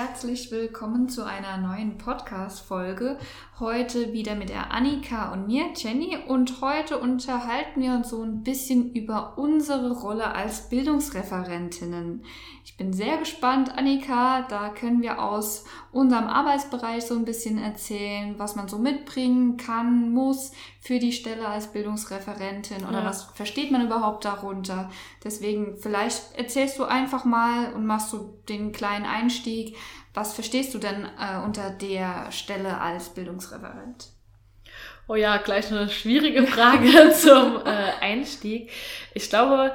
Herzlich willkommen zu einer neuen Podcast-Folge. Heute wieder mit der Annika und mir, Jenny. Und heute unterhalten wir uns so ein bisschen über unsere Rolle als Bildungsreferentinnen. Ich bin sehr gespannt, Annika. Da können wir aus unserem Arbeitsbereich so ein bisschen erzählen, was man so mitbringen kann, muss für die Stelle als Bildungsreferentin oder ja. was versteht man überhaupt darunter. Deswegen vielleicht erzählst du einfach mal und machst du den kleinen Einstieg. Was verstehst du denn äh, unter der Stelle als Bildungsreferent? Oh ja, gleich eine schwierige Frage zum äh, Einstieg. Ich glaube,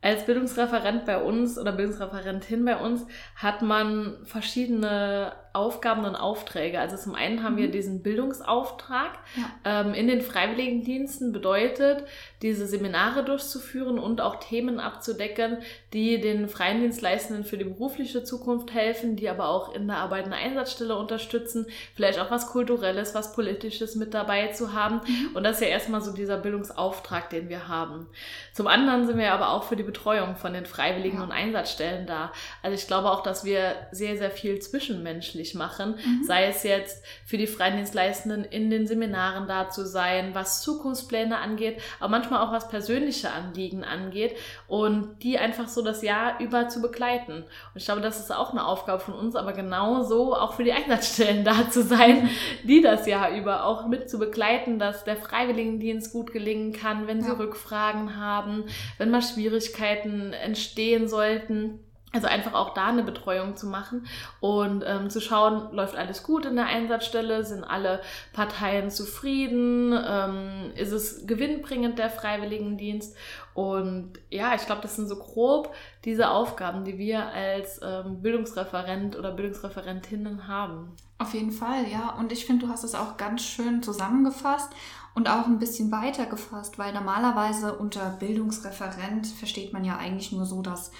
als Bildungsreferent bei uns oder Bildungsreferentin bei uns hat man verschiedene Aufgaben und Aufträge. Also zum einen haben mhm. wir diesen Bildungsauftrag ja. ähm, in den Freiwilligendiensten bedeutet, diese Seminare durchzuführen und auch Themen abzudecken, die den Freiendienstleistenden für die berufliche Zukunft helfen, die aber auch in der Arbeit eine Einsatzstelle unterstützen, vielleicht auch was Kulturelles, was Politisches mit dabei zu haben. Mhm. Und das ist ja erstmal so dieser Bildungsauftrag, den wir haben. Zum anderen sind wir aber auch für die Betreuung von den Freiwilligen ja. und Einsatzstellen da. Also ich glaube auch, dass wir sehr, sehr viel zwischenmenschlich möglich machen. Mhm. Sei es jetzt für die Freidienstleistenden in den Seminaren da zu sein, was Zukunftspläne angeht, aber manchmal auch was persönliche Anliegen angeht und die einfach so das Jahr über zu begleiten. Und ich glaube, das ist auch eine Aufgabe von uns, aber genauso auch für die Einsatzstellen da zu sein, die das Jahr über auch mit zu begleiten, dass der Freiwilligendienst gut gelingen kann, wenn sie ja. Rückfragen haben, wenn mal Schwierigkeiten entstehen sollten also einfach auch da eine Betreuung zu machen und ähm, zu schauen, läuft alles gut in der Einsatzstelle, sind alle Parteien zufrieden, ähm, ist es gewinnbringend der Freiwilligendienst und ja, ich glaube, das sind so grob diese Aufgaben, die wir als ähm, Bildungsreferent oder Bildungsreferentinnen haben. Auf jeden Fall, ja. Und ich finde, du hast es auch ganz schön zusammengefasst und auch ein bisschen weiter gefasst, weil normalerweise unter Bildungsreferent versteht man ja eigentlich nur so, dass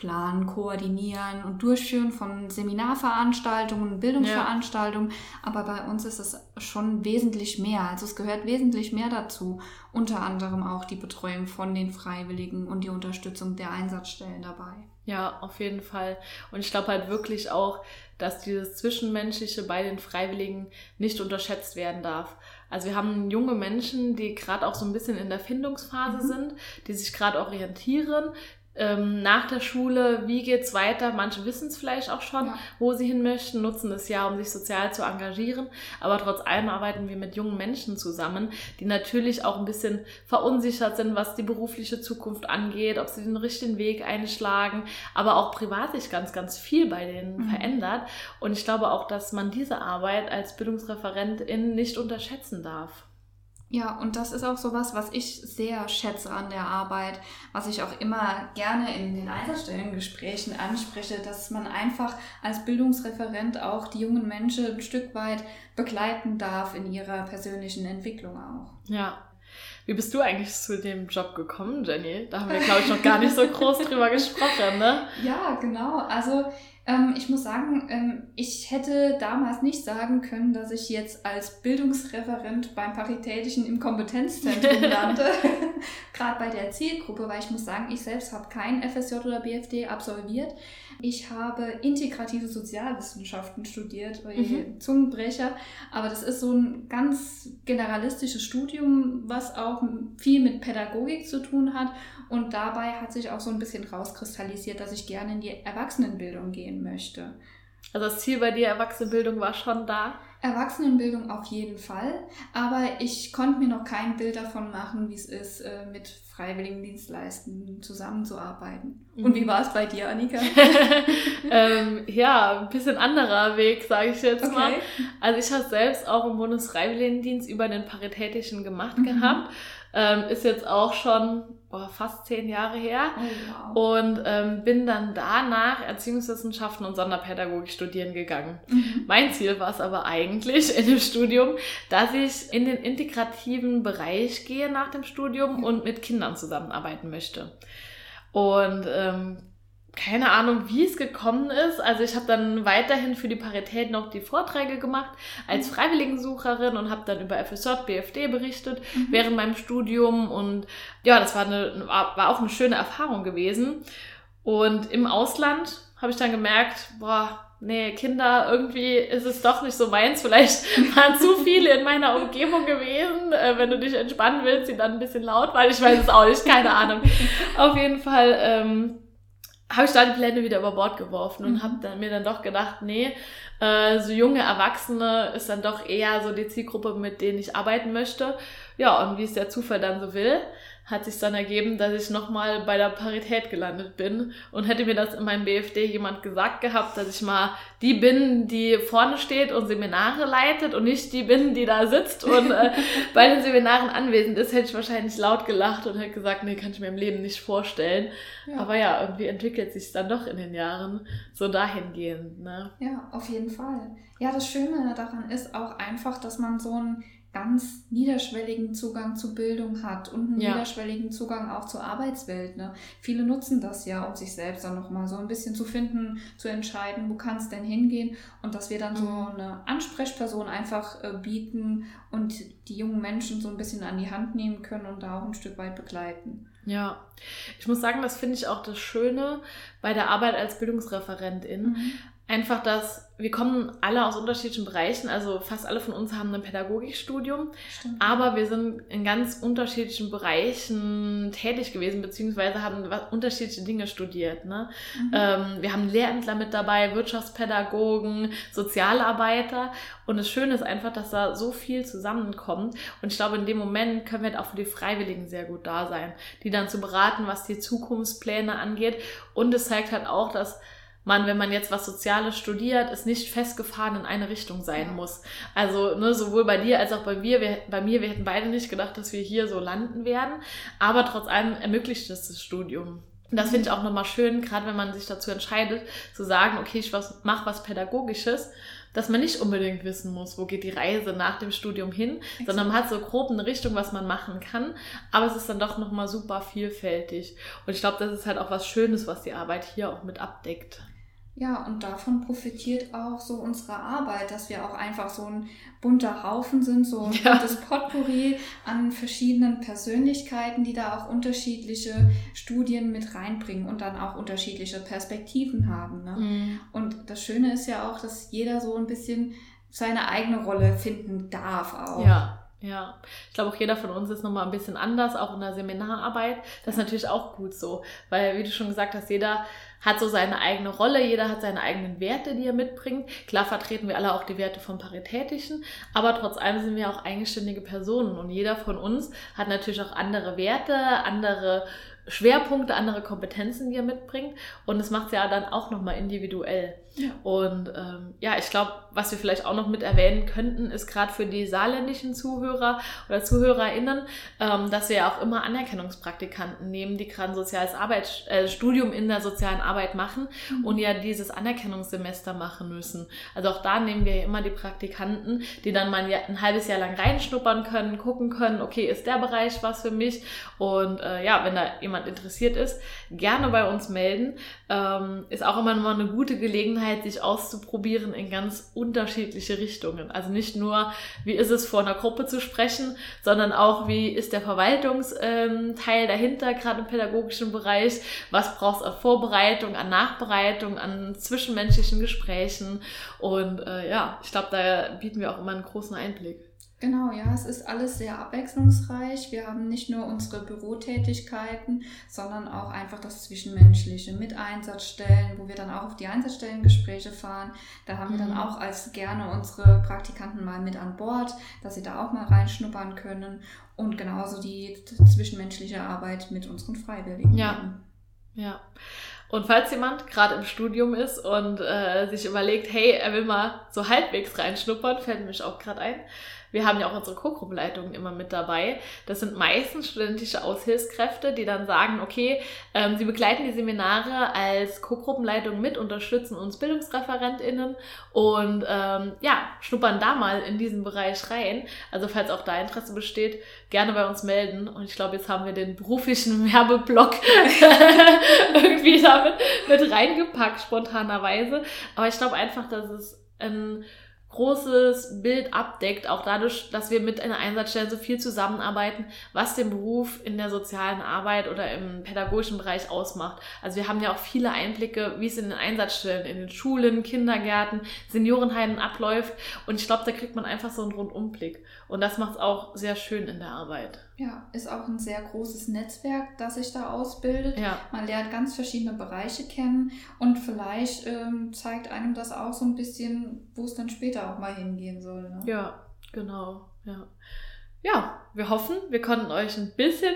Planen, Koordinieren und Durchführen von Seminarveranstaltungen, Bildungsveranstaltungen. Ja. Aber bei uns ist es schon wesentlich mehr. Also es gehört wesentlich mehr dazu. Unter anderem auch die Betreuung von den Freiwilligen und die Unterstützung der Einsatzstellen dabei. Ja, auf jeden Fall. Und ich glaube halt wirklich auch, dass dieses Zwischenmenschliche bei den Freiwilligen nicht unterschätzt werden darf. Also wir haben junge Menschen, die gerade auch so ein bisschen in der Findungsphase mhm. sind, die sich gerade orientieren, ähm, nach der Schule, wie geht's weiter? Manche wissen es vielleicht auch schon, ja. wo sie hin möchten, nutzen das ja, um sich sozial zu engagieren. Aber trotz allem arbeiten wir mit jungen Menschen zusammen, die natürlich auch ein bisschen verunsichert sind, was die berufliche Zukunft angeht, ob sie den richtigen Weg einschlagen, aber auch privat sich ganz, ganz viel bei denen mhm. verändert. Und ich glaube auch, dass man diese Arbeit als Bildungsreferentin nicht unterschätzen darf. Ja, und das ist auch so was, was ich sehr schätze an der Arbeit, was ich auch immer gerne in den Einsatzstellengesprächen anspreche, dass man einfach als Bildungsreferent auch die jungen Menschen ein Stück weit begleiten darf in ihrer persönlichen Entwicklung auch. Ja. Wie bist du eigentlich zu dem Job gekommen, Jenny? Da haben wir, glaube ich, noch gar nicht so groß drüber gesprochen, ne? Ja, genau. Also ähm, ich muss sagen, ähm, ich hätte damals nicht sagen können, dass ich jetzt als Bildungsreferent beim Paritätischen im Kompetenzzentrum lande. Gerade bei der Zielgruppe, weil ich muss sagen, ich selbst habe kein FSJ oder BFD absolviert. Ich habe integrative Sozialwissenschaften studiert, mhm. Zungenbrecher, aber das ist so ein ganz generalistisches Studium, was auch viel mit Pädagogik zu tun hat und dabei hat sich auch so ein bisschen rauskristallisiert, dass ich gerne in die Erwachsenenbildung gehen möchte. Also das Ziel bei dir Erwachsenenbildung war schon da? Erwachsenenbildung auf jeden Fall, aber ich konnte mir noch kein Bild davon machen, wie es ist, äh, mit Freiwilligendienstleistenden zusammenzuarbeiten. Mhm. Und wie war es bei dir, Annika? ähm, ja, ein bisschen anderer Weg, sage ich jetzt okay. mal. Also ich habe selbst auch im Bundesfreiwilligendienst über den Paritätischen gemacht mhm. gehabt. Ähm, ist jetzt auch schon boah, fast zehn Jahre her. Oh, wow. Und ähm, bin dann danach Erziehungswissenschaften und Sonderpädagogik studieren gegangen. Mhm. Mein Ziel war es aber eigentlich in dem Studium, dass ich in den integrativen Bereich gehe nach dem Studium und mit Kindern zusammenarbeiten möchte. Und ähm, keine Ahnung, wie es gekommen ist. Also ich habe dann weiterhin für die Parität noch die Vorträge gemacht als mhm. Freiwilligensucherin und habe dann über FSJ, BFD berichtet mhm. während meinem Studium. Und ja, das war, eine, war auch eine schöne Erfahrung gewesen. Und im Ausland habe ich dann gemerkt, boah, nee, Kinder, irgendwie ist es doch nicht so meins. Vielleicht waren zu viele in meiner Umgebung gewesen. Äh, wenn du dich entspannen willst, sie dann ein bisschen laut, weil ich weiß es auch nicht, keine Ahnung. Auf jeden Fall ähm, habe ich da die Pläne wieder über Bord geworfen und mhm. habe dann, mir dann doch gedacht, nee, äh, so junge Erwachsene ist dann doch eher so die Zielgruppe, mit denen ich arbeiten möchte. Ja, und wie es der Zufall dann so will, hat sich dann ergeben, dass ich nochmal bei der Parität gelandet bin. Und hätte mir das in meinem BFD jemand gesagt gehabt, dass ich mal die bin, die vorne steht und Seminare leitet und nicht die bin, die da sitzt und äh, bei den Seminaren anwesend ist, hätte ich wahrscheinlich laut gelacht und hätte gesagt, nee, kann ich mir im Leben nicht vorstellen. Ja. Aber ja, irgendwie entwickelt sich dann doch in den Jahren so dahingehend. Ne? Ja, auf jeden Fall. Ja, das Schöne daran ist auch einfach, dass man so ein ganz niederschwelligen Zugang zu Bildung hat und einen ja. niederschwelligen Zugang auch zur Arbeitswelt. Ne? Viele nutzen das ja, um sich selbst dann nochmal so ein bisschen zu finden, zu entscheiden, wo kann es denn hingehen und dass wir dann so mhm. eine Ansprechperson einfach äh, bieten und die jungen Menschen so ein bisschen an die Hand nehmen können und da auch ein Stück weit begleiten. Ja, ich muss sagen, das finde ich auch das Schöne bei der Arbeit als Bildungsreferentin. Mhm einfach, dass wir kommen alle aus unterschiedlichen Bereichen, also fast alle von uns haben ein Pädagogikstudium, Stimmt. aber wir sind in ganz unterschiedlichen Bereichen tätig gewesen, beziehungsweise haben unterschiedliche Dinge studiert. Ne? Mhm. Ähm, wir haben Lehrämtler mit dabei, Wirtschaftspädagogen, Sozialarbeiter und das Schöne ist einfach, dass da so viel zusammenkommt und ich glaube, in dem Moment können wir halt auch für die Freiwilligen sehr gut da sein, die dann zu beraten, was die Zukunftspläne angeht und es zeigt halt auch, dass man, wenn man jetzt was Soziales studiert, es nicht festgefahren in eine Richtung sein ja. muss. Also ne, sowohl bei dir als auch bei mir, wir, bei mir, wir hätten beide nicht gedacht, dass wir hier so landen werden, aber trotz allem ermöglicht es das Studium. Und das finde ich auch nochmal schön, gerade wenn man sich dazu entscheidet, zu sagen, okay, ich mache was Pädagogisches, dass man nicht unbedingt wissen muss, wo geht die Reise nach dem Studium hin, Exakt. sondern man hat so grob eine Richtung, was man machen kann, aber es ist dann doch nochmal super vielfältig. Und ich glaube, das ist halt auch was Schönes, was die Arbeit hier auch mit abdeckt. Ja, und davon profitiert auch so unsere Arbeit, dass wir auch einfach so ein bunter Haufen sind, so ein ja. buntes Potpourri an verschiedenen Persönlichkeiten, die da auch unterschiedliche Studien mit reinbringen und dann auch unterschiedliche Perspektiven haben. Ne? Mhm. Und das Schöne ist ja auch, dass jeder so ein bisschen seine eigene Rolle finden darf auch. Ja. Ja, ich glaube auch jeder von uns ist nochmal ein bisschen anders, auch in der Seminararbeit. Das ist natürlich auch gut so, weil, wie du schon gesagt hast, jeder hat so seine eigene Rolle, jeder hat seine eigenen Werte, die er mitbringt. Klar vertreten wir alle auch die Werte vom Paritätischen, aber trotz allem sind wir auch eigenständige Personen und jeder von uns hat natürlich auch andere Werte, andere Schwerpunkte, andere Kompetenzen, die er mitbringt. Und es macht es ja dann auch nochmal individuell. Ja. Und ähm, ja, ich glaube, was wir vielleicht auch noch mit erwähnen könnten, ist gerade für die saarländischen Zuhörer oder ZuhörerInnen, ähm, dass wir ja auch immer Anerkennungspraktikanten nehmen, die gerade ein soziales Arbeit, äh, Studium in der sozialen Arbeit machen mhm. und ja dieses Anerkennungssemester machen müssen. Also auch da nehmen wir ja immer die Praktikanten, die dann mal ein halbes Jahr lang reinschnuppern können, gucken können, okay, ist der Bereich was für mich? Und äh, ja, wenn da jemand interessiert ist, gerne bei uns melden. Ähm, ist auch immer noch eine gute Gelegenheit, sich auszuprobieren in ganz unterschiedliche Richtungen. Also nicht nur, wie ist es vor einer Gruppe zu sprechen, sondern auch, wie ist der Verwaltungsteil ähm, dahinter, gerade im pädagogischen Bereich. Was brauchst du an Vorbereitung, an Nachbereitung, an zwischenmenschlichen Gesprächen. Und äh, ja, ich glaube, da bieten wir auch immer einen großen Einblick. Genau, ja, es ist alles sehr abwechslungsreich. Wir haben nicht nur unsere Bürotätigkeiten, sondern auch einfach das Zwischenmenschliche mit Einsatzstellen, wo wir dann auch auf die Einsatzstellengespräche fahren. Da haben mhm. wir dann mhm. auch als gerne unsere Praktikanten mal mit an Bord, dass sie da auch mal reinschnuppern können. Und genauso die zwischenmenschliche Arbeit mit unseren Freiwilligen. Ja, ja. Und falls jemand gerade im Studium ist und äh, sich überlegt, hey, er will mal so halbwegs reinschnuppern, fällt mir auch gerade ein, wir haben ja auch unsere Co-Gruppenleitungen immer mit dabei. Das sind meistens studentische Aushilfskräfte, die dann sagen, okay, ähm, sie begleiten die Seminare als Co-Gruppenleitung mit, unterstützen uns BildungsreferentInnen und ähm, ja, schnuppern da mal in diesen Bereich rein. Also falls auch da Interesse besteht, gerne bei uns melden. Und ich glaube, jetzt haben wir den beruflichen Werbeblock irgendwie damit mit reingepackt, spontanerweise. Aber ich glaube einfach, dass es ein großes Bild abdeckt, auch dadurch, dass wir mit einer Einsatzstelle so viel zusammenarbeiten, was den Beruf in der sozialen Arbeit oder im pädagogischen Bereich ausmacht. Also wir haben ja auch viele Einblicke, wie es in den Einsatzstellen, in den Schulen, Kindergärten, Seniorenheimen abläuft und ich glaube, da kriegt man einfach so einen Rundumblick und das macht es auch sehr schön in der Arbeit. Ja, ist auch ein sehr großes Netzwerk, das sich da ausbildet. Ja. Man lernt ganz verschiedene Bereiche kennen und vielleicht ähm, zeigt einem das auch so ein bisschen, wo es dann später auch mal hingehen soll. Ne? Ja, genau. Ja. ja, wir hoffen, wir konnten euch ein bisschen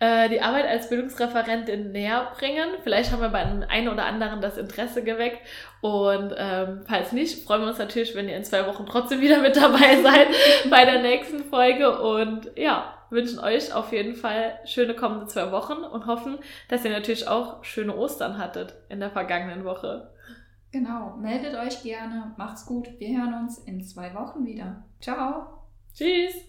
äh, die Arbeit als Bildungsreferentin näher bringen. Vielleicht haben wir bei einem einen oder anderen das Interesse geweckt. Und ähm, falls nicht, freuen wir uns natürlich, wenn ihr in zwei Wochen trotzdem wieder mit dabei seid bei der nächsten Folge. Und ja, wünschen euch auf jeden Fall schöne kommende zwei Wochen und hoffen, dass ihr natürlich auch schöne Ostern hattet in der vergangenen Woche. Genau, meldet euch gerne. Macht's gut. Wir hören uns in zwei Wochen wieder. Ciao. Tschüss.